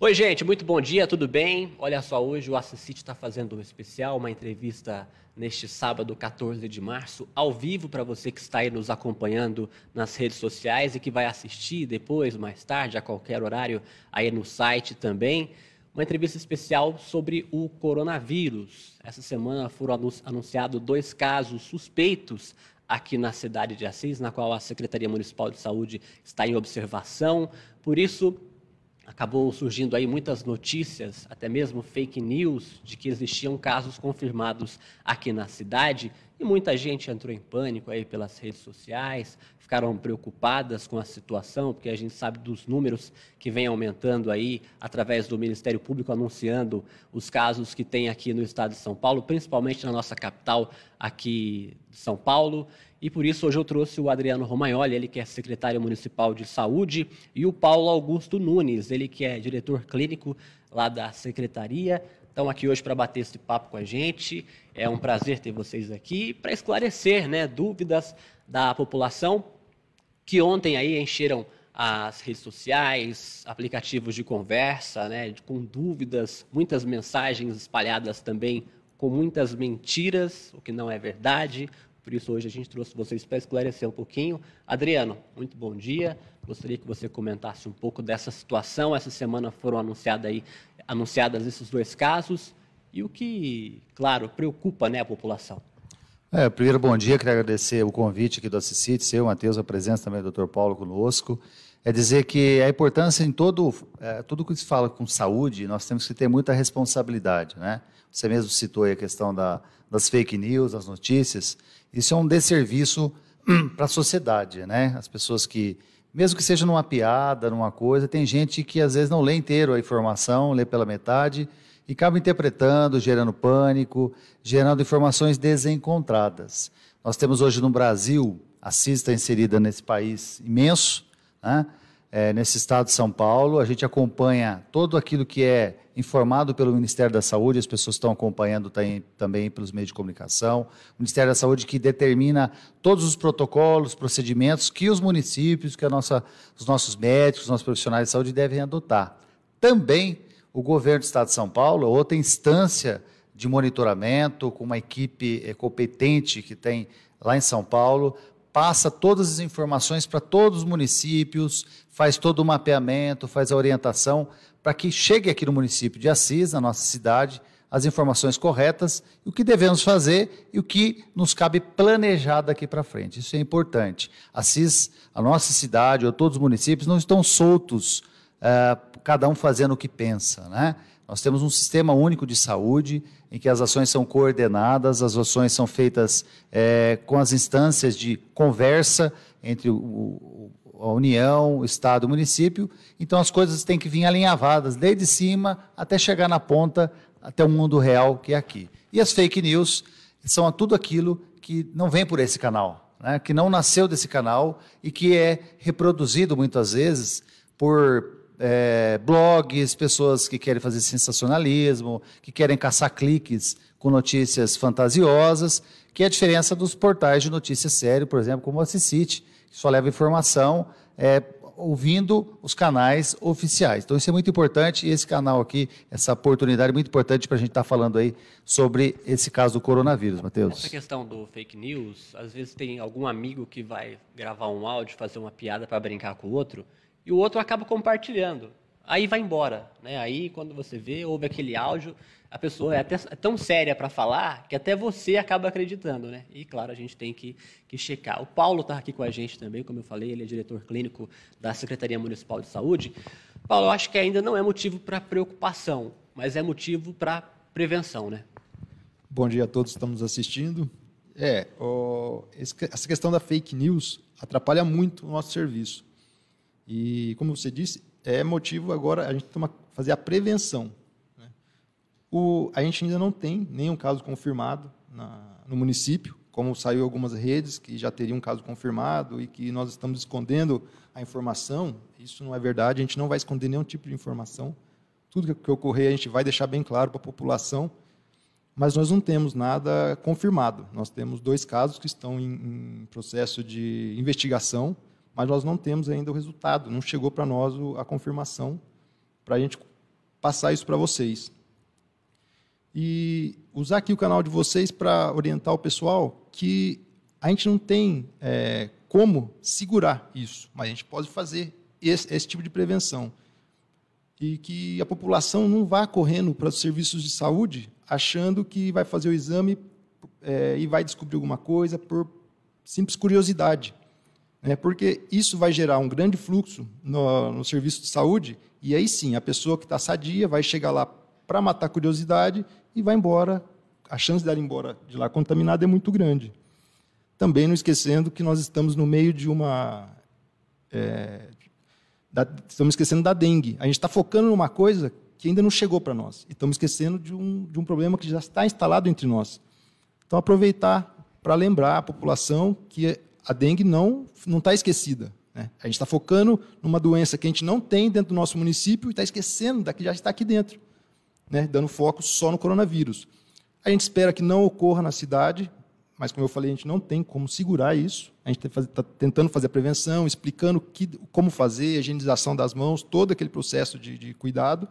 Oi, gente, muito bom dia, tudo bem? Olha só, hoje o Assisite está fazendo um especial, uma entrevista neste sábado, 14 de março, ao vivo para você que está aí nos acompanhando nas redes sociais e que vai assistir depois, mais tarde, a qualquer horário, aí no site também. Uma entrevista especial sobre o coronavírus. Essa semana foram anunciados dois casos suspeitos aqui na cidade de Assis, na qual a Secretaria Municipal de Saúde está em observação. Por isso, acabou surgindo aí muitas notícias, até mesmo fake news, de que existiam casos confirmados aqui na cidade e muita gente entrou em pânico aí pelas redes sociais, ficaram preocupadas com a situação, porque a gente sabe dos números que vem aumentando aí através do Ministério Público anunciando os casos que tem aqui no estado de São Paulo, principalmente na nossa capital aqui de São Paulo. E por isso hoje eu trouxe o Adriano Romagnoli, ele que é secretário municipal de saúde, e o Paulo Augusto Nunes, ele que é diretor clínico lá da secretaria. Estão aqui hoje para bater esse papo com a gente. É um prazer ter vocês aqui para esclarecer né, dúvidas da população que ontem aí encheram as redes sociais, aplicativos de conversa, né, com dúvidas, muitas mensagens espalhadas também com muitas mentiras, o que não é verdade, por isso, hoje a gente trouxe vocês para esclarecer um pouquinho. Adriano, muito bom dia. Gostaria que você comentasse um pouco dessa situação. Essa semana foram anunciada aí, anunciadas esses dois casos e o que, claro, preocupa né, a população. É, primeiro, bom dia. Queria agradecer o convite aqui do Assisite, seu, Matheus, a presença também do Dr. Paulo conosco. É dizer que a importância em todo, é, tudo que se fala com saúde, nós temos que ter muita responsabilidade, né? Você mesmo citou a questão da, das fake news, das notícias. Isso é um desserviço hum, para a sociedade, né? As pessoas que, mesmo que seja numa piada, numa coisa, tem gente que às vezes não lê inteiro a informação, lê pela metade e acaba interpretando, gerando pânico, gerando informações desencontradas. Nós temos hoje no Brasil, a CIS está inserida nesse país imenso, né? É, nesse estado de São Paulo. A gente acompanha todo aquilo que é informado pelo Ministério da Saúde, as pessoas estão acompanhando também pelos meios de comunicação. O Ministério da Saúde que determina todos os protocolos, procedimentos que os municípios, que nossa, os nossos médicos, os nossos profissionais de saúde devem adotar. Também o governo do Estado de São Paulo, outra instância de monitoramento, com uma equipe eh, competente que tem lá em São Paulo, passa todas as informações para todos os municípios, faz todo o mapeamento, faz a orientação para que chegue aqui no município de Assis, na nossa cidade, as informações corretas, o que devemos fazer e o que nos cabe planejar daqui para frente. Isso é importante. Assis, a nossa cidade ou todos os municípios não estão soltos, uh, cada um fazendo o que pensa, né? Nós temos um sistema único de saúde em que as ações são coordenadas, as ações são feitas é, com as instâncias de conversa entre o, a União, o Estado e o município. Então as coisas têm que vir alinhavadas, desde cima até chegar na ponta, até o mundo real que é aqui. E as fake news são tudo aquilo que não vem por esse canal, né? que não nasceu desse canal e que é reproduzido muitas vezes por é, blogs, pessoas que querem fazer sensacionalismo, que querem caçar cliques com notícias fantasiosas, que é a diferença dos portais de notícias sério, por exemplo, como o Assisite, que só leva informação é, ouvindo os canais oficiais. Então, isso é muito importante e esse canal aqui, essa oportunidade é muito importante para a gente estar tá falando aí sobre esse caso do coronavírus, Matheus. Essa questão do fake news, às vezes tem algum amigo que vai gravar um áudio, fazer uma piada para brincar com o outro, e o outro acaba compartilhando. Aí vai embora, né? Aí quando você vê, ouve aquele áudio, a pessoa é, até, é tão séria para falar que até você acaba acreditando, né? E claro, a gente tem que, que checar. O Paulo está aqui com a gente também, como eu falei, ele é diretor clínico da Secretaria Municipal de Saúde. Paulo, eu acho que ainda não é motivo para preocupação, mas é motivo para prevenção, né? Bom dia a todos que estamos assistindo. É, essa questão da fake news atrapalha muito o nosso serviço. E, como você disse, é motivo agora a gente toma, fazer a prevenção. Né? O, a gente ainda não tem nenhum caso confirmado na, no município, como saiu algumas redes que já teriam um caso confirmado e que nós estamos escondendo a informação. Isso não é verdade, a gente não vai esconder nenhum tipo de informação. Tudo que ocorrer a gente vai deixar bem claro para a população, mas nós não temos nada confirmado. Nós temos dois casos que estão em, em processo de investigação mas nós não temos ainda o resultado, não chegou para nós a confirmação para a gente passar isso para vocês. E usar aqui o canal de vocês para orientar o pessoal que a gente não tem é, como segurar isso, mas a gente pode fazer esse, esse, tipo de prevenção. E que a população não vá correndo para os serviços de saúde achando que vai fazer o exame é, e vai descobrir alguma coisa por simples curiosidade. Né? Porque isso vai gerar um grande fluxo no, no serviço de saúde, e aí sim, a pessoa que está sadia vai chegar lá para matar a curiosidade e vai embora. A chance de ir embora de lá contaminada é muito grande. Também não esquecendo que nós estamos no meio de uma. É, da, estamos esquecendo da dengue. A gente está focando numa coisa que ainda não chegou para nós. E estamos esquecendo de um, de um problema que já está instalado entre nós. Então, aproveitar para lembrar a população que a dengue não está esquecida. Né? A gente está focando numa doença que a gente não tem dentro do nosso município e está esquecendo da que já está aqui dentro, né? dando foco só no coronavírus. A gente espera que não ocorra na cidade, mas como eu falei, a gente não tem como segurar isso. A gente está tentando fazer a prevenção, explicando que, como fazer, a higienização das mãos, todo aquele processo de, de cuidado,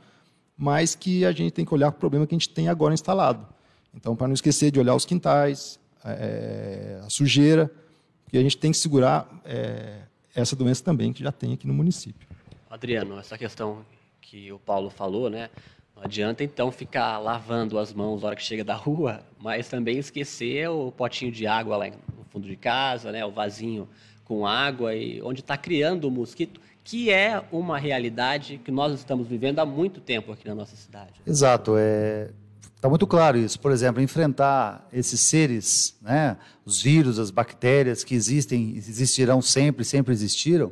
mas que a gente tem que olhar para o problema que a gente tem agora instalado. Então, para não esquecer de olhar os quintais, é, a sujeira, porque a gente tem que segurar é, essa doença também que já tem aqui no município. Adriano, essa questão que o Paulo falou, né? Não adianta então ficar lavando as mãos na hora que chega da rua, mas também esquecer o potinho de água lá no fundo de casa, né? O vasinho com água e onde está criando o mosquito, que é uma realidade que nós estamos vivendo há muito tempo aqui na nossa cidade. Exato, é Está muito claro isso. Por exemplo, enfrentar esses seres, né, os vírus, as bactérias que existem, existirão sempre, sempre existiram,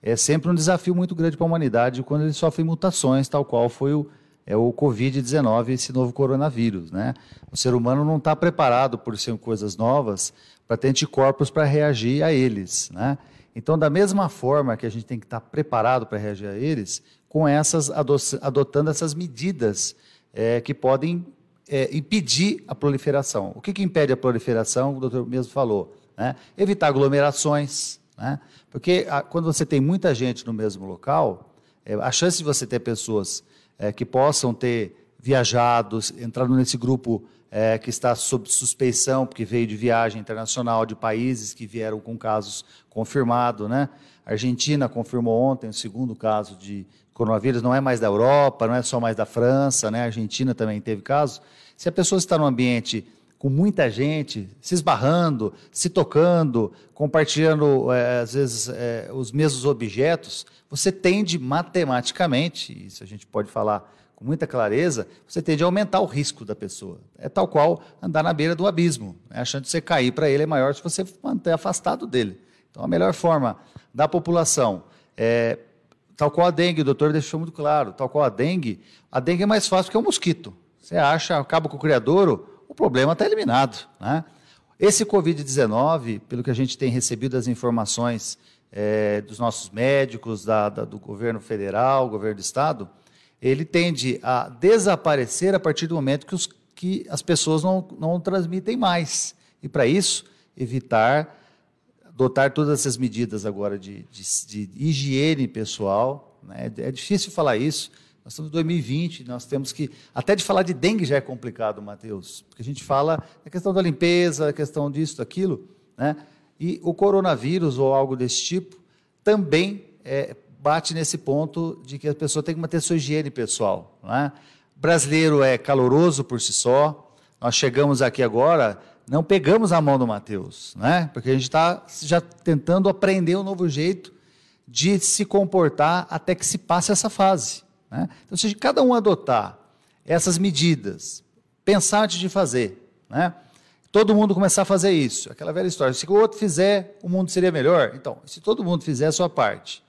é sempre um desafio muito grande para a humanidade quando eles sofrem mutações, tal qual foi o, é o Covid-19, esse novo coronavírus. Né? O ser humano não está preparado, por serem coisas novas, para ter anticorpos para reagir a eles. Né? Então, da mesma forma que a gente tem que estar tá preparado para reagir a eles, com essas adotando essas medidas é, que podem é, impedir a proliferação. O que, que, impede a proliferação? O doutor mesmo falou. Né? Evitar aglomerações. Né? Porque a, quando você tem muita gente no mesmo local, é, a chance de você ter pessoas é, que possam ter viajado, entrado nesse grupo é, que está sob suspeição, porque veio de viagem internacional de países que vieram com casos confirmados. Né? A Argentina confirmou ontem o segundo caso de coronavírus, não é mais da Europa, não é só mais da França, né? a Argentina também teve casos. Se a pessoa está num ambiente com muita gente, se esbarrando, se tocando, compartilhando, é, às vezes, é, os mesmos objetos, você tende matematicamente, isso a gente pode falar com muita clareza, você tende a aumentar o risco da pessoa. É tal qual andar na beira do abismo. Né? A chance de você cair para ele é maior se você manter afastado dele. Então, a melhor forma da população é, tal qual a dengue, o doutor deixou muito claro, tal qual a dengue, a dengue é mais fácil que o mosquito. Você acha, acaba com o criadouro, o problema está eliminado. Né? Esse Covid-19, pelo que a gente tem recebido as informações é, dos nossos médicos, da, da, do governo federal, governo do estado, ele tende a desaparecer a partir do momento que, os, que as pessoas não, não transmitem mais. E para isso, evitar adotar todas essas medidas agora de, de, de higiene pessoal. Né? É difícil falar isso. Nós estamos em 2020, nós temos que. Até de falar de dengue já é complicado, Matheus, porque a gente fala da questão da limpeza, a questão disso, daquilo, né? E o coronavírus ou algo desse tipo também é, bate nesse ponto de que a pessoa tem que manter sua higiene pessoal. Né? Brasileiro é caloroso por si só. Nós chegamos aqui agora, não pegamos a mão do Mateus, né? Porque a gente está já tentando aprender um novo jeito de se comportar até que se passe essa fase. Né? Então, se cada um adotar essas medidas, pensar antes de fazer, né? todo mundo começar a fazer isso, aquela velha história, se o outro fizer, o mundo seria melhor. Então, se todo mundo fizer a sua parte,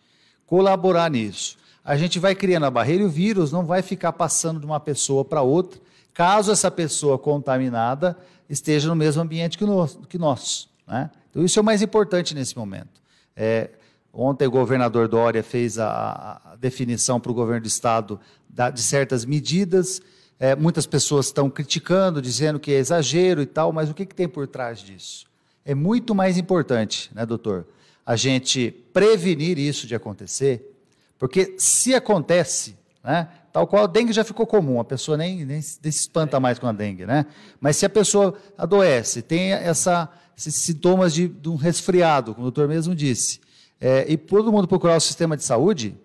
colaborar nisso, a gente vai criando a barreira e o vírus não vai ficar passando de uma pessoa para outra, caso essa pessoa contaminada esteja no mesmo ambiente que, no, que nós. Né? Então, isso é o mais importante nesse momento. É, ontem o governador Dória fez a, a definição para o governo do Estado da, de certas medidas. É, muitas pessoas estão criticando, dizendo que é exagero e tal, mas o que, que tem por trás disso? É muito mais importante, né, doutor, a gente prevenir isso de acontecer, porque se acontece, né, Tal qual a dengue já ficou comum, a pessoa nem, nem, nem se espanta mais com a dengue, né? Mas se a pessoa adoece, tem essa, esses sintomas de, de um resfriado, como o doutor mesmo disse, é, e todo mundo procurar o sistema de saúde,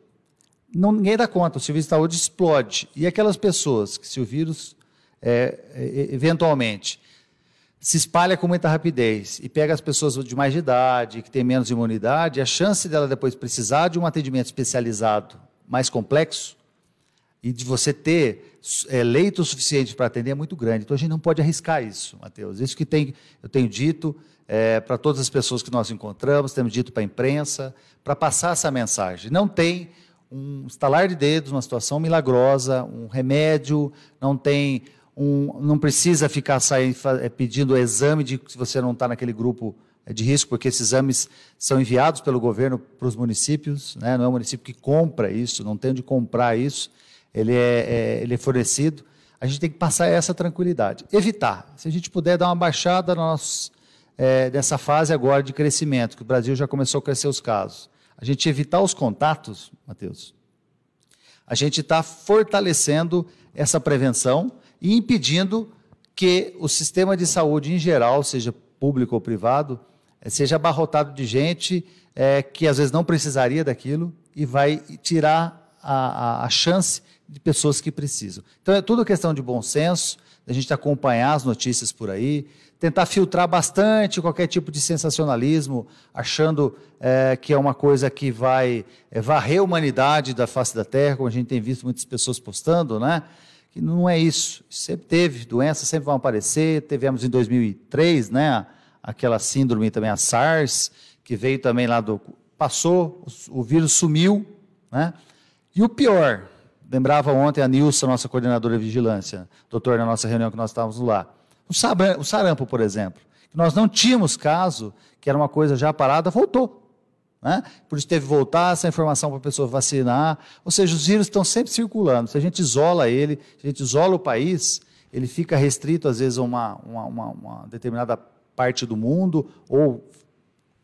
não, ninguém dá conta, o serviço de saúde explode. E aquelas pessoas que, se o vírus, é, é eventualmente, se espalha com muita rapidez e pega as pessoas de mais de idade, que têm menos imunidade, a chance dela depois precisar de um atendimento especializado mais complexo e de você ter é, leito suficiente para atender é muito grande. Então a gente não pode arriscar isso, Matheus. Isso que tem, eu tenho dito é, para todas as pessoas que nós encontramos, temos dito para a imprensa, para passar essa mensagem. Não tem um estalar de dedos, uma situação milagrosa, um remédio, não tem um, não precisa ficar saindo, é, pedindo exame de se você não está naquele grupo é, de risco, porque esses exames são enviados pelo governo para os municípios, né? não é o município que compra isso, não tem onde comprar isso, ele é, é, ele é fornecido. A gente tem que passar essa tranquilidade. Evitar. Se a gente puder dar uma baixada nós, é, dessa fase agora de crescimento, que o Brasil já começou a crescer os casos. A gente evitar os contatos, Matheus, a gente está fortalecendo essa prevenção e impedindo que o sistema de saúde em geral, seja público ou privado, eh, seja abarrotado de gente é, que às vezes não precisaria daquilo e vai tirar a, a, a, chance de pessoas que precisam. Então é tudo questão de bom senso, a gente acompanhar as notícias por aí, tentar filtrar bastante qualquer tipo de sensacionalismo, achando é, que é uma coisa que vai é, varrer a humanidade da face da Terra, como a gente tem visto muitas pessoas postando, né? que não é isso. Sempre teve, doenças sempre vão aparecer. Tivemos em 2003, né, aquela síndrome também, a SARS, que veio também lá do. Passou, o, vírus sumiu, né? E o pior, lembrava ontem a Nilson, nossa coordenadora de vigilância, doutor, na nossa reunião que nós estávamos lá. O sarampo, por exemplo, que nós não tínhamos caso, que era uma coisa já parada, voltou. Né? Por isso teve que voltar essa informação para a pessoa vacinar. Ou seja, os vírus estão sempre circulando. Se a gente isola ele, se a gente isola o país, ele fica restrito, às vezes, a uma, uma, uma, uma determinada parte do mundo, ou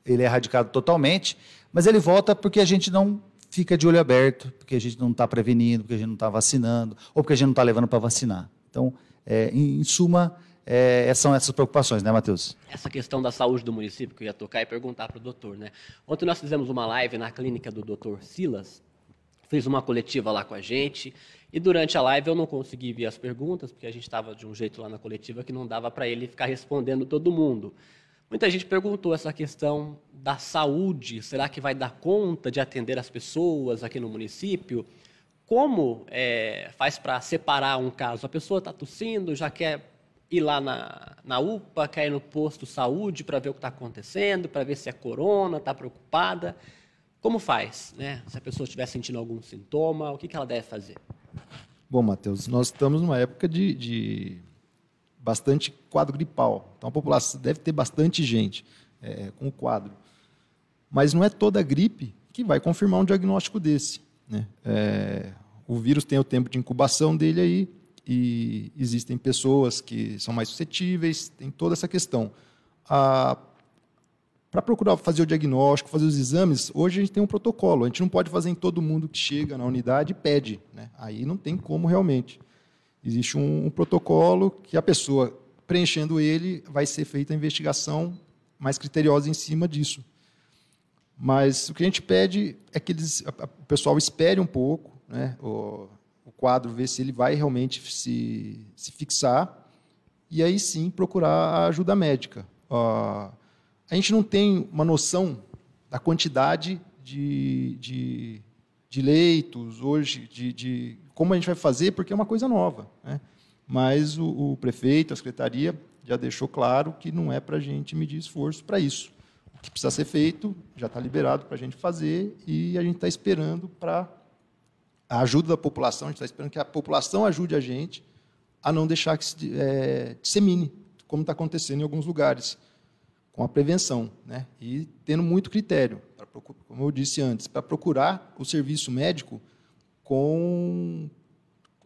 ele é erradicado totalmente, mas ele volta porque a gente não fica de olho aberto, porque a gente não está prevenindo, porque a gente não está vacinando, ou porque a gente não está levando para vacinar. Então, é, em, em suma, é, são essas preocupações, né, Matheus? Essa questão da saúde do município que eu ia tocar e perguntar para o doutor, né? Ontem nós fizemos uma live na clínica do doutor Silas, fez uma coletiva lá com a gente, e durante a live eu não consegui ver as perguntas, porque a gente estava de um jeito lá na coletiva que não dava para ele ficar respondendo todo mundo. Muita gente perguntou essa questão da saúde, será que vai dar conta de atender as pessoas aqui no município? Como é, faz para separar um caso? A pessoa está tossindo, já quer ir lá na, na UPA, cair no posto saúde para ver o que está acontecendo, para ver se é corona, está preocupada. Como faz, né? Se a pessoa estiver sentindo algum sintoma, o que, que ela deve fazer? Bom, Matheus, nós estamos numa época de, de bastante quadro gripal. Então a população deve ter bastante gente é, com o quadro. Mas não é toda gripe que vai confirmar um diagnóstico desse. Né? É, o vírus tem o tempo de incubação dele aí, e existem pessoas que são mais suscetíveis, tem toda essa questão. Para procurar fazer o diagnóstico, fazer os exames, hoje a gente tem um protocolo. A gente não pode fazer em todo mundo que chega na unidade e pede. Né? Aí não tem como realmente. Existe um, um protocolo que a pessoa, preenchendo ele, vai ser feita a investigação mais criteriosa em cima disso. Mas o que a gente pede é que eles, a, a, o pessoal espere um pouco, né? O, quadro, ver se ele vai realmente se, se fixar, e aí sim procurar a ajuda médica. Uh, a gente não tem uma noção da quantidade de, de, de leitos hoje, de, de, como a gente vai fazer, porque é uma coisa nova. Né? Mas o, o prefeito, a secretaria, já deixou claro que não é para a gente medir esforço para isso. O que precisa ser feito já está liberado para a gente fazer e a gente está esperando para a ajuda da população, a gente está esperando que a população ajude a gente a não deixar que se é, dissemine, como está acontecendo em alguns lugares, com a prevenção, né? e tendo muito critério, como eu disse antes, para procurar o serviço médico com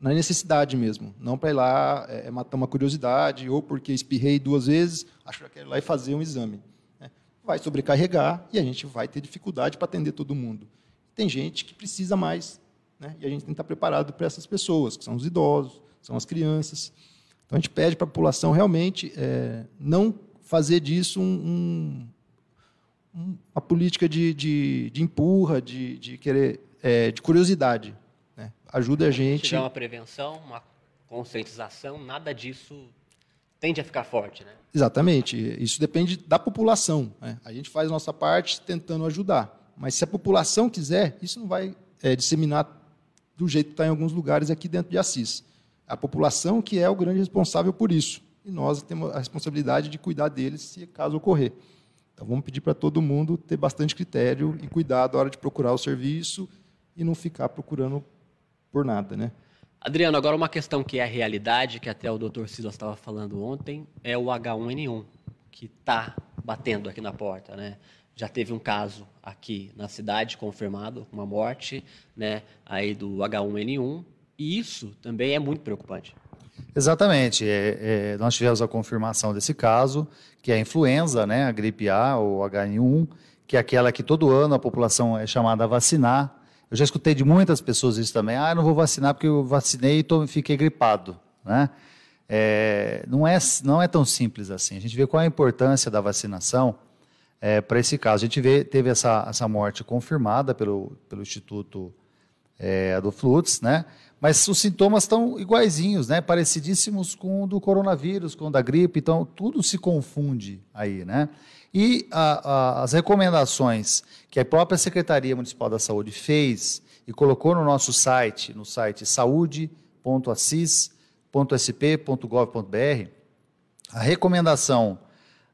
na necessidade mesmo, não para ir lá é, matar uma curiosidade ou porque espirrei duas vezes, acho que quero ir lá e fazer um exame. Né? Vai sobrecarregar e a gente vai ter dificuldade para atender todo mundo. Tem gente que precisa mais né? e a gente tem que estar preparado para essas pessoas, que são os idosos, são as crianças. Então a gente pede para a população realmente é, não fazer disso um, um, uma política de, de, de empurra, de, de querer, é, de curiosidade. Né? Ajuda a gente. Se tiver uma prevenção, uma conscientização, nada disso tende a ficar forte, né? Exatamente. Isso depende da população. Né? A gente faz a nossa parte tentando ajudar. Mas se a população quiser, isso não vai é, disseminar do jeito que está em alguns lugares aqui dentro de Assis. A população que é o grande responsável por isso. E nós temos a responsabilidade de cuidar deles se caso ocorrer. Então vamos pedir para todo mundo ter bastante critério e cuidado na hora de procurar o serviço e não ficar procurando por nada, né? Adriano, agora uma questão que é a realidade, que até o Dr. Silas estava falando ontem, é o H1N1, que está batendo aqui na porta, né? Já teve um caso aqui na cidade confirmado, uma morte, né, aí do H1N1, e isso também é muito preocupante. Exatamente. É, é, nós tivemos a confirmação desse caso, que é a influenza, né, a gripe A ou H1N1, que é aquela que todo ano a população é chamada a vacinar. Eu já escutei de muitas pessoas isso também. Ah, eu não vou vacinar porque eu vacinei e tô, fiquei gripado. Né? É, não, é, não é tão simples assim. A gente vê qual a importância da vacinação é, para esse caso. A gente vê, teve essa, essa morte confirmada pelo, pelo Instituto é, do Flutz, né? mas os sintomas estão iguaizinhos, né? parecidíssimos com o do coronavírus, com o da gripe, então tudo se confunde aí. Né? E a, a, as recomendações que a própria Secretaria Municipal da Saúde fez e colocou no nosso site, no site saúde.assis.sp.gov.br, a recomendação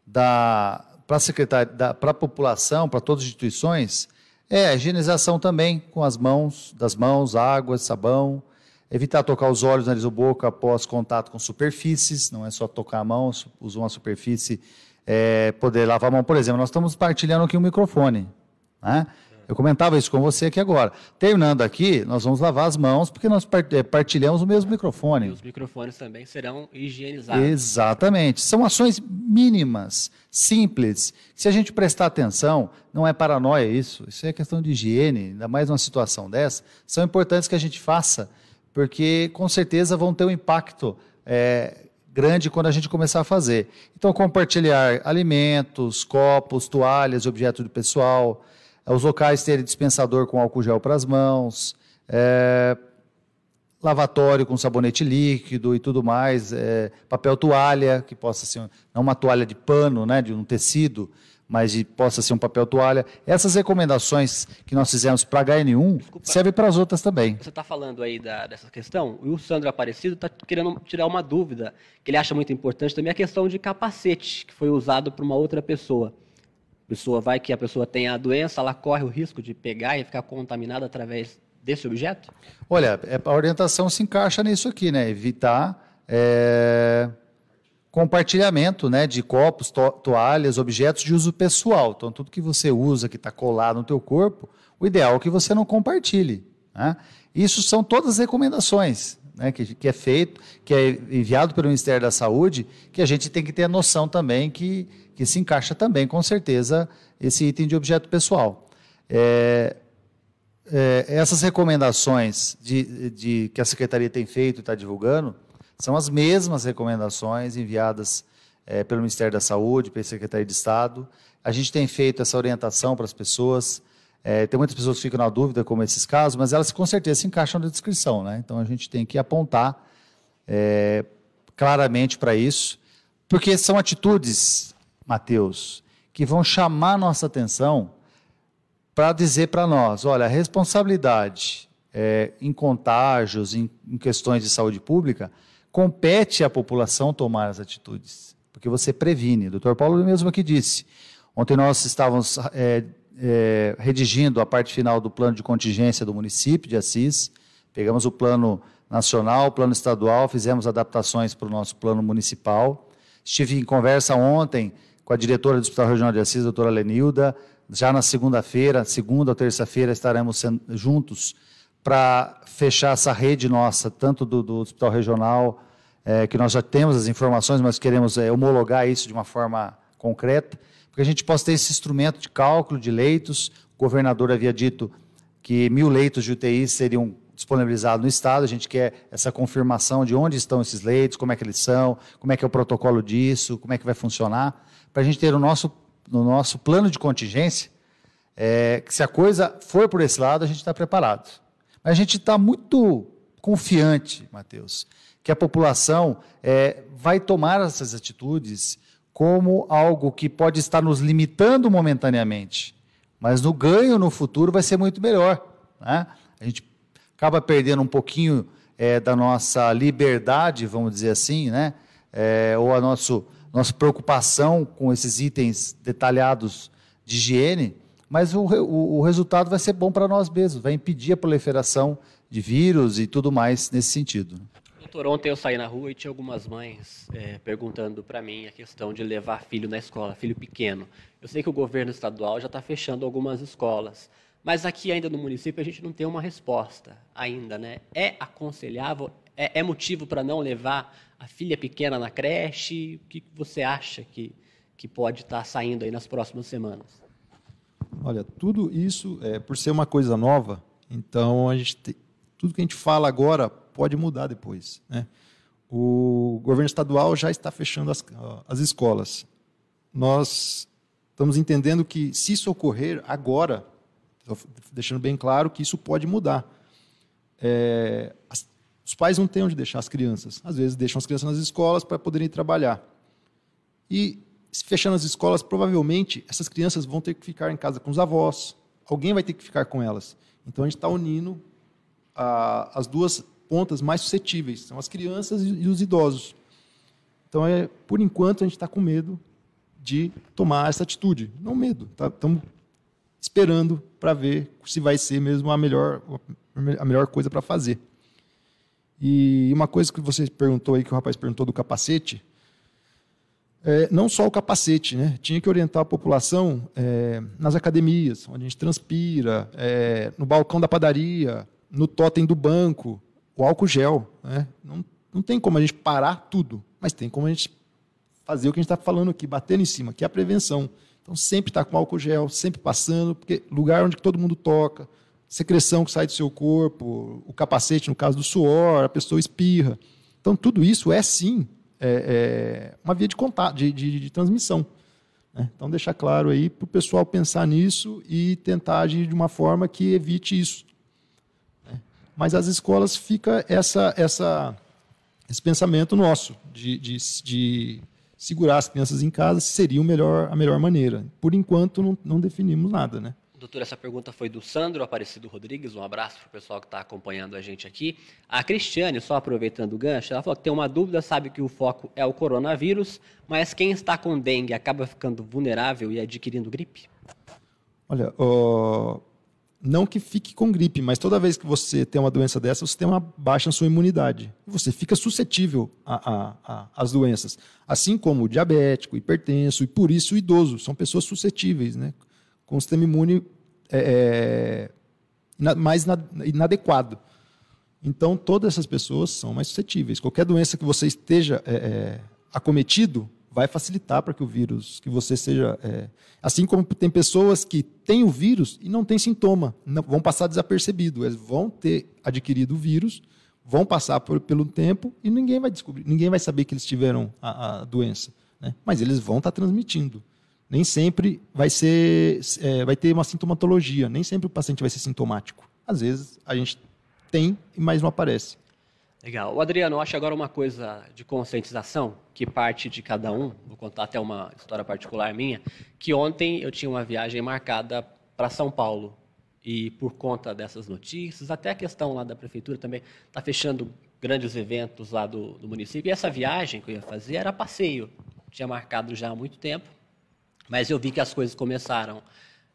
da para a secretaria, para a população, para todas as instituições, é higienização também com as mãos, das mãos, água, sabão, evitar tocar os olhos, nariz ou boca após contato com superfícies, não é só tocar a mão, usar uma superfície é, poder lavar a mão. Por exemplo, nós estamos partilhando aqui um microfone. Né? Eu comentava isso com você aqui agora. Terminando aqui, nós vamos lavar as mãos, porque nós é, partilhamos o mesmo microfone. E os microfones também serão higienizados. Exatamente. São ações mínimas, simples. Se a gente prestar atenção, não é paranoia isso, isso é questão de higiene, ainda mais numa situação dessa, são importantes que a gente faça, porque com certeza vão ter um impacto é, grande quando a gente começar a fazer. Então, compartilhar alimentos, copos, toalhas, objetos do pessoal, eh, os locais terem dispensador com álcool gel para as mãos, é, lavatório com sabonete líquido e tudo mais, é, papel toalha, que possa ser, não uma toalha de pano, né, de um tecido, mas de, possa ser um papel toalha. Essas recomendações que nós fizemos para HN1 servem para as outras também. Você está falando aí da, dessa questão, o Sandro Aparecido está querendo tirar uma dúvida, que ele acha muito importante também, a questão de capacete, que foi usado por uma outra pessoa. Pessoa vai que a pessoa tem a doença, ela corre o risco de pegar e ficar contaminada através desse objeto? Olha, é, a orientação se encaixa nisso aqui, né? Evitar é, compartilhamento né, de copos, to toalhas, objetos de uso pessoal. Então, tudo que você usa, que está colado no teu corpo, o ideal é que você não compartilhe. Né? Isso são todas as recomendações né, que, que é feito, que é enviado pelo Ministério da Saúde, que a gente tem que ter a noção também que, que se encaixa também, com certeza, esse item de objeto pessoal. É, é, essas recomendações de, de, que a Secretaria tem feito e está divulgando, são as mesmas recomendações enviadas é, pelo Ministério da Saúde, pela Secretaria de Estado. A gente tem feito essa orientação para as pessoas. É, tem muitas pessoas que ficam na dúvida, como esses casos, mas elas com certeza se encaixam na descrição. Né? Então a gente tem que apontar é, claramente para isso, porque são atitudes, Mateus, que vão chamar nossa atenção para dizer para nós: olha, a responsabilidade é, em contágios, em, em questões de saúde pública, compete à população tomar as atitudes, porque você previne. O Dr. Paulo mesmo aqui disse. Ontem nós estávamos é, é, redigindo a parte final do plano de contingência do município de Assis, pegamos o plano nacional, o plano estadual, fizemos adaptações para o nosso plano municipal. Estive em conversa ontem com a diretora do Hospital Regional de Assis, doutora Lenilda. Já na segunda-feira, segunda ou terça-feira, estaremos juntos para fechar essa rede nossa, tanto do, do Hospital Regional, é, que nós já temos as informações, mas queremos é, homologar isso de uma forma concreta, porque a gente possa ter esse instrumento de cálculo de leitos. O governador havia dito que mil leitos de UTI seriam disponibilizado no Estado, a gente quer essa confirmação de onde estão esses leitos, como é que eles são, como é que é o protocolo disso, como é que vai funcionar, para a gente ter o nosso, no nosso plano de contingência, é, que se a coisa for por esse lado, a gente está preparado. Mas a gente está muito confiante, Matheus, que a população é, vai tomar essas atitudes como algo que pode estar nos limitando momentaneamente, mas no ganho no futuro vai ser muito melhor. Né? A gente acaba perdendo um pouquinho é, da nossa liberdade, vamos dizer assim, né? É, ou a nosso, nossa preocupação com esses itens detalhados de higiene, mas o, o, o resultado vai ser bom para nós mesmos, vai impedir a proliferação de vírus e tudo mais nesse sentido. Doutor, ontem eu saí na rua e tinha algumas mães é, perguntando para mim a questão de levar filho na escola, filho pequeno. Eu sei que o governo estadual já está fechando algumas escolas. Mas aqui ainda no município a gente não tem uma resposta ainda, né? É aconselhável, é, é motivo para não levar a filha pequena na creche? O que você acha que, que pode estar tá saindo aí nas próximas semanas? Olha, tudo isso, é, por ser uma coisa nova, então a gente te, tudo que a gente fala agora pode mudar depois. Né? O governo estadual já está fechando as, as escolas. Nós estamos entendendo que, se isso ocorrer agora, deixando bem claro que isso pode mudar. É, as, os pais não têm onde deixar as crianças. Às vezes deixam as crianças nas escolas para poderem trabalhar. E fechando as escolas, provavelmente essas crianças vão ter que ficar em casa com os avós. Alguém vai ter que ficar com elas. Então a gente está unindo a, as duas pontas mais suscetíveis, são as crianças e os idosos. Então, é, por enquanto, a gente está com medo de tomar essa atitude. Não medo, estamos tá, esperando para ver se vai ser mesmo a melhor, a melhor coisa para fazer. E uma coisa que você perguntou aí, que o rapaz perguntou do capacete, é, não só o capacete, né? tinha que orientar a população é, nas academias, onde a gente transpira, é, no balcão da padaria, no totem do banco, o álcool gel. Né? Não, não tem como a gente parar tudo, mas tem como a gente fazer o que a gente está falando aqui, bater em cima, que é a prevenção. Então, sempre está com álcool gel, sempre passando, porque lugar onde todo mundo toca, secreção que sai do seu corpo, o capacete, no caso do suor, a pessoa espirra. Então, tudo isso é, sim, é, é uma via de, contato, de, de, de transmissão. Né? Então, deixar claro aí para o pessoal pensar nisso e tentar agir de uma forma que evite isso. Mas as escolas fica essa, essa, esse pensamento nosso de, de, de segurar as crianças em casa seria o melhor, a melhor maneira. Por enquanto, não, não definimos nada, né? Doutor, essa pergunta foi do Sandro Aparecido Rodrigues. Um abraço para o pessoal que está acompanhando a gente aqui. A Cristiane, só aproveitando o gancho, ela falou que tem uma dúvida, sabe que o foco é o coronavírus, mas quem está com dengue acaba ficando vulnerável e adquirindo gripe? Olha, não que fique com gripe, mas toda vez que você tem uma doença dessa, você tem uma baixa na sua imunidade. Você fica suscetível às doenças. Assim como diabético, hipertenso e por isso idoso. São pessoas suscetíveis, né? com o sistema imune é, é, mais inadequado. Então, todas essas pessoas são mais suscetíveis. Qualquer doença que você esteja é, é acometido, vai facilitar para que o vírus, que você seja. É, assim como tem pessoas que têm o vírus e não têm sintoma, não, vão passar desapercebido. Eles vão ter adquirido o vírus, vão passar por, pelo tempo e ninguém vai descobrir, ninguém vai saber que eles tiveram a, a doença. Né? Mas eles vão estar transmitindo. Nem sempre vai ser, é, vai ter uma sintomatologia. Nem sempre o paciente vai ser sintomático. Às vezes a gente tem, mas não aparece. Legal. O Adriano, eu acho agora uma coisa de conscientização que parte de cada um. Vou contar até uma história particular minha. Que ontem eu tinha uma viagem marcada para São Paulo e por conta dessas notícias, até a questão lá da prefeitura também está fechando grandes eventos lá do, do, município. E essa viagem que eu ia fazer era passeio. Tinha marcado já há muito tempo, mas eu vi que as coisas começaram,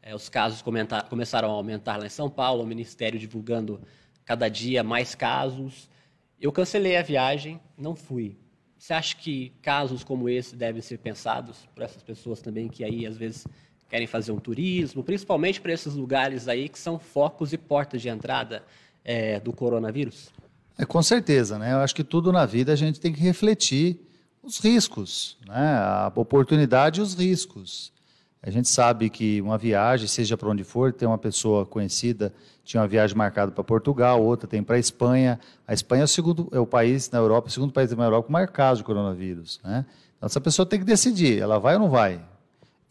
é, os casos começaram a aumentar lá em São Paulo, o Ministério divulgando cada dia mais casos. Eu cancelei a viagem, não fui. Você acha que casos como esse devem ser pensados por essas pessoas também que aí às vezes querem fazer um turismo, principalmente para esses lugares aí que são focos e portas de entrada é, do coronavírus? É, com certeza, né? Eu acho que tudo na vida a gente tem que refletir os riscos, né? A oportunidade e os riscos. A gente sabe que uma viagem, seja para onde for, tem uma pessoa conhecida, tinha uma viagem marcada para Portugal, outra tem para Espanha. A Espanha é o segundo é o país na Europa, o segundo país da Europa com maior caso de coronavírus. Né? Então, essa pessoa tem que decidir, ela vai ou não vai.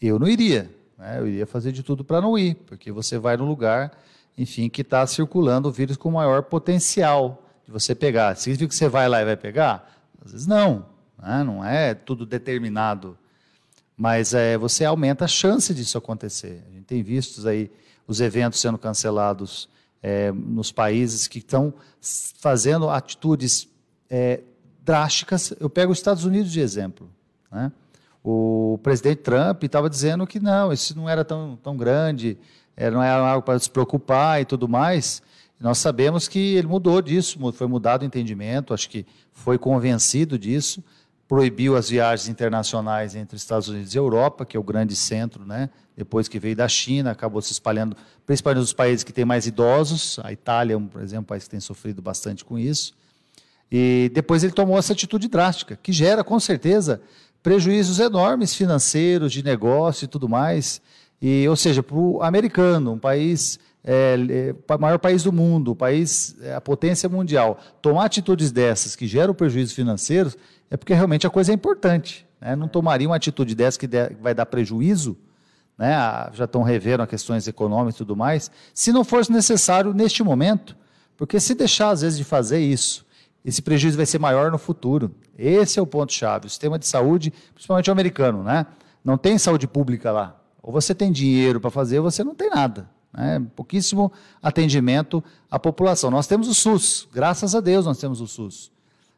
Eu não iria, né? eu iria fazer de tudo para não ir, porque você vai num lugar, enfim, que está circulando o vírus com maior potencial de você pegar. Significa que você vai lá e vai pegar? Às vezes não, né? não é tudo determinado mas é, você aumenta a chance disso acontecer. A gente tem visto aí os eventos sendo cancelados é, nos países que estão fazendo atitudes é, drásticas. Eu pego os Estados Unidos de exemplo. Né? O presidente Trump estava dizendo que não, isso não era tão, tão grande, é, não era algo para se preocupar e tudo mais. Nós sabemos que ele mudou disso, foi mudado o entendimento, acho que foi convencido disso proibiu as viagens internacionais entre Estados Unidos e Europa, que é o grande centro, né? depois que veio da China, acabou se espalhando, principalmente nos países que têm mais idosos, a Itália, por exemplo, é um país que tem sofrido bastante com isso, e depois ele tomou essa atitude drástica, que gera, com certeza, prejuízos enormes financeiros, de negócio e tudo mais, e, ou seja, para o americano, um país é, é, maior país do mundo, país, é, a potência mundial, tomar atitudes dessas que geram prejuízos financeiros, é porque realmente a coisa é importante. Né? Não tomaria uma atitude dessa que vai dar prejuízo, né? já estão revendo as questões econômicas e tudo mais, se não fosse necessário neste momento. Porque se deixar, às vezes, de fazer isso, esse prejuízo vai ser maior no futuro. Esse é o ponto-chave. O sistema de saúde, principalmente o americano, né? não tem saúde pública lá. Ou você tem dinheiro para fazer, ou você não tem nada. Né? Pouquíssimo atendimento à população. Nós temos o SUS, graças a Deus nós temos o SUS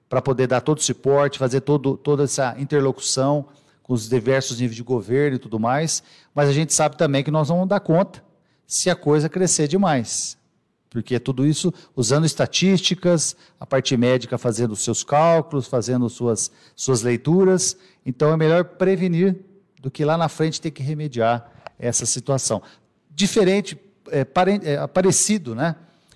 para poder dar todo o suporte, fazer todo, toda essa interlocução com os diversos níveis de governo e tudo mais, mas a gente sabe também que nós vamos dar conta se a coisa crescer demais. Porque tudo isso usando estatísticas, a parte médica fazendo seus cálculos, fazendo suas, suas leituras. Então é melhor prevenir do que lá na frente ter que remediar essa situação. Diferente, é, pare, é, parecido né,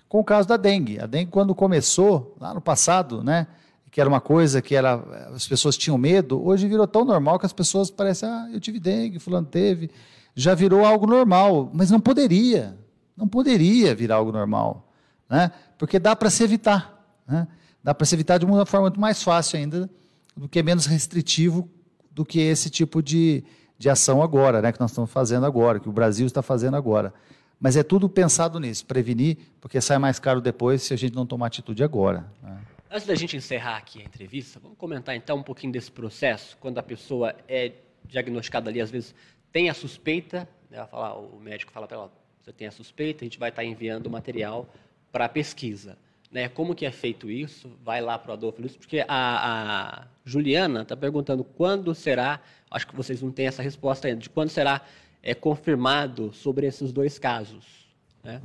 com o caso da dengue. A dengue, quando começou, lá no passado, né, que era uma coisa que era, as pessoas tinham medo, hoje virou tão normal que as pessoas parecem, ah, eu tive dengue, fulano teve. Já virou algo normal, mas não poderia. Não poderia virar algo normal. Né? Porque dá para se evitar. Né? Dá para se evitar de uma forma muito mais fácil ainda, do que menos restritivo do que esse tipo de, de ação agora, né? que nós estamos fazendo agora, que o Brasil está fazendo agora. Mas é tudo pensado nisso, prevenir, porque sai mais caro depois se a gente não tomar atitude agora. Né? Antes da gente encerrar aqui a entrevista, vamos comentar então um pouquinho desse processo, quando a pessoa é diagnosticada ali, às vezes tem a suspeita, né, falar, o médico fala para ela, você tem a suspeita, a gente vai estar enviando o material para a pesquisa. Né? Como que é feito isso? Vai lá para o Adolfo Lúcio, porque a, a Juliana está perguntando quando será, acho que vocês não têm essa resposta ainda, de quando será é, confirmado sobre esses dois casos. Né?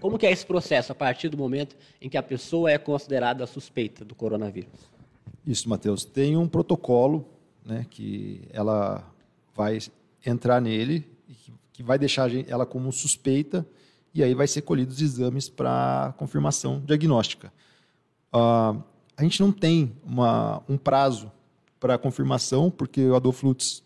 Como que é esse processo a partir do momento em que a pessoa é considerada suspeita do coronavírus? Isso, Matheus. Tem um protocolo né, que ela vai entrar nele, que vai deixar ela como suspeita, e aí vai ser colhidos os exames para confirmação diagnóstica. Uh, a gente não tem uma, um prazo para confirmação, porque o Adolfo Lutz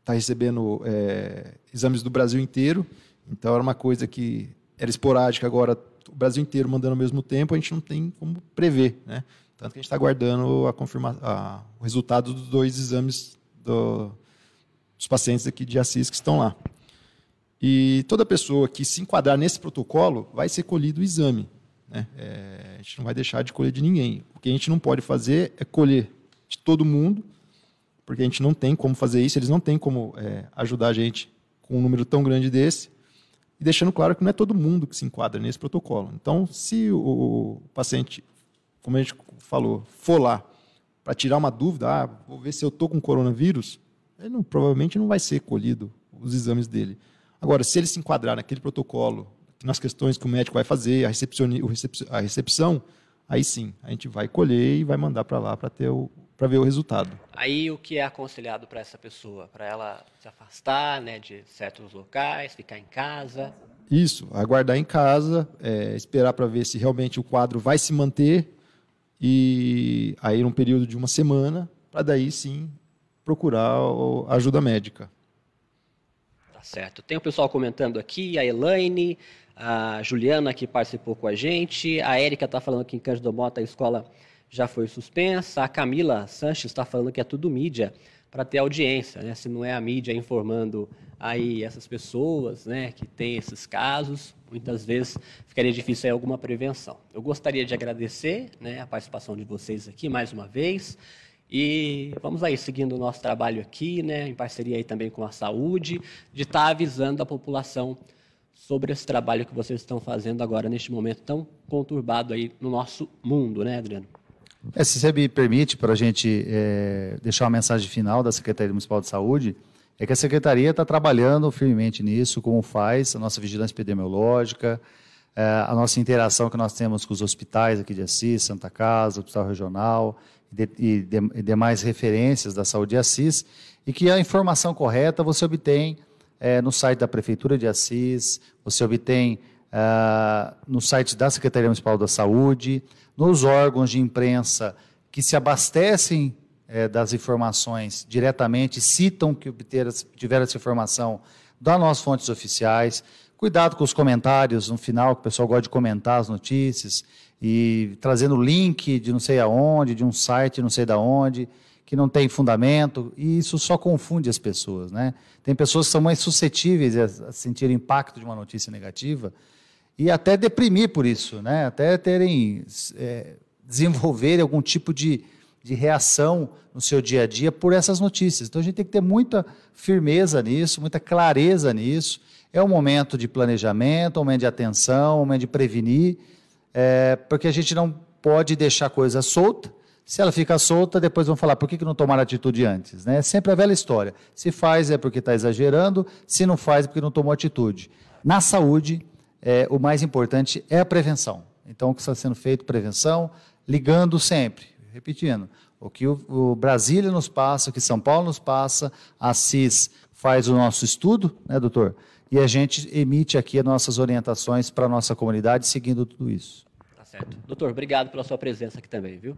está recebendo é, exames do Brasil inteiro, então era uma coisa que era esporádica, agora o Brasil inteiro mandando ao mesmo tempo, a gente não tem como prever. Né? Tanto que a gente está aguardando a confirma, a, o resultado dos dois exames do, dos pacientes aqui de Assis que estão lá. E toda pessoa que se enquadrar nesse protocolo vai ser colhido o exame. Né? É, a gente não vai deixar de colher de ninguém. O que a gente não pode fazer é colher de todo mundo, porque a gente não tem como fazer isso, eles não têm como é, ajudar a gente com um número tão grande desse e deixando claro que não é todo mundo que se enquadra nesse protocolo. Então, se o paciente, como a gente falou, for lá para tirar uma dúvida, ah, vou ver se eu estou com coronavírus, ele não, provavelmente não vai ser colhido os exames dele. Agora, se ele se enquadrar naquele protocolo, nas questões que o médico vai fazer, a, recepcione, a recepção, aí sim, a gente vai colher e vai mandar para lá para ter o, para ver o resultado. Aí o que é aconselhado para essa pessoa? Para ela se afastar né, de certos locais, ficar em casa? Isso, aguardar em casa, é, esperar para ver se realmente o quadro vai se manter e aí num período de uma semana, para daí sim procurar ajuda médica. Tá certo. Tem o pessoal comentando aqui, a Elaine, a Juliana que participou com a gente, a Érica está falando que em Cândido Mota a escola já foi suspensa, a Camila Sanches está falando que é tudo mídia para ter audiência, né? Se não é a mídia informando aí essas pessoas, né, que tem esses casos, muitas vezes ficaria difícil aí alguma prevenção. Eu gostaria de agradecer, né, a participação de vocês aqui mais uma vez. E vamos aí seguindo o nosso trabalho aqui, né, em parceria aí também com a saúde, de estar tá avisando a população sobre esse trabalho que vocês estão fazendo agora neste momento tão conturbado aí no nosso mundo, né, Adriano? É, se você me permite, para a gente é, deixar uma mensagem final da Secretaria Municipal de Saúde, é que a Secretaria está trabalhando firmemente nisso, como faz a nossa vigilância epidemiológica, é, a nossa interação que nós temos com os hospitais aqui de Assis, Santa Casa, Hospital Regional e, de, e, de, demais referências da saúde de Assis, e que a informação correta você obtém é, no site da Prefeitura de Assis, você obtém é, no site da Secretaria Municipal da Saúde, nos órgãos de imprensa que se abastecem é, das informações diretamente, citam que obteram, tiveram essa informação das nossas fontes oficiais. Cuidado com os comentários no final, que o pessoal gosta de comentar as notícias e trazendo link de não sei aonde, de um site não sei da onde, que não tem fundamento, e isso só confunde as pessoas. Né? Tem pessoas que são mais suscetíveis a sentir o impacto de uma notícia negativa e até deprimir por isso, né? até terem, é, desenvolver algum tipo de de reação no seu dia a dia por essas notícias. Então a gente tem que ter muita firmeza nisso, muita clareza nisso. É um momento de planejamento, um momento de atenção, um momento de prevenir, é, porque a gente não pode deixar coisa solta. Se ela fica solta, depois vão falar por que, que não tomaram atitude antes. Né? É sempre a velha história. Se faz é porque está exagerando, se não faz é porque não tomou atitude. Na saúde, é, o mais importante é a prevenção. Então, o que está sendo feito, prevenção, ligando sempre repetindo, o que o, o Brasília nos passa, o que São Paulo nos passa, a CIS faz o nosso estudo, né, doutor? E a gente emite aqui as nossas orientações para a nossa comunidade, seguindo tudo isso. Tá certo. Doutor, obrigado pela sua presença aqui também, viu?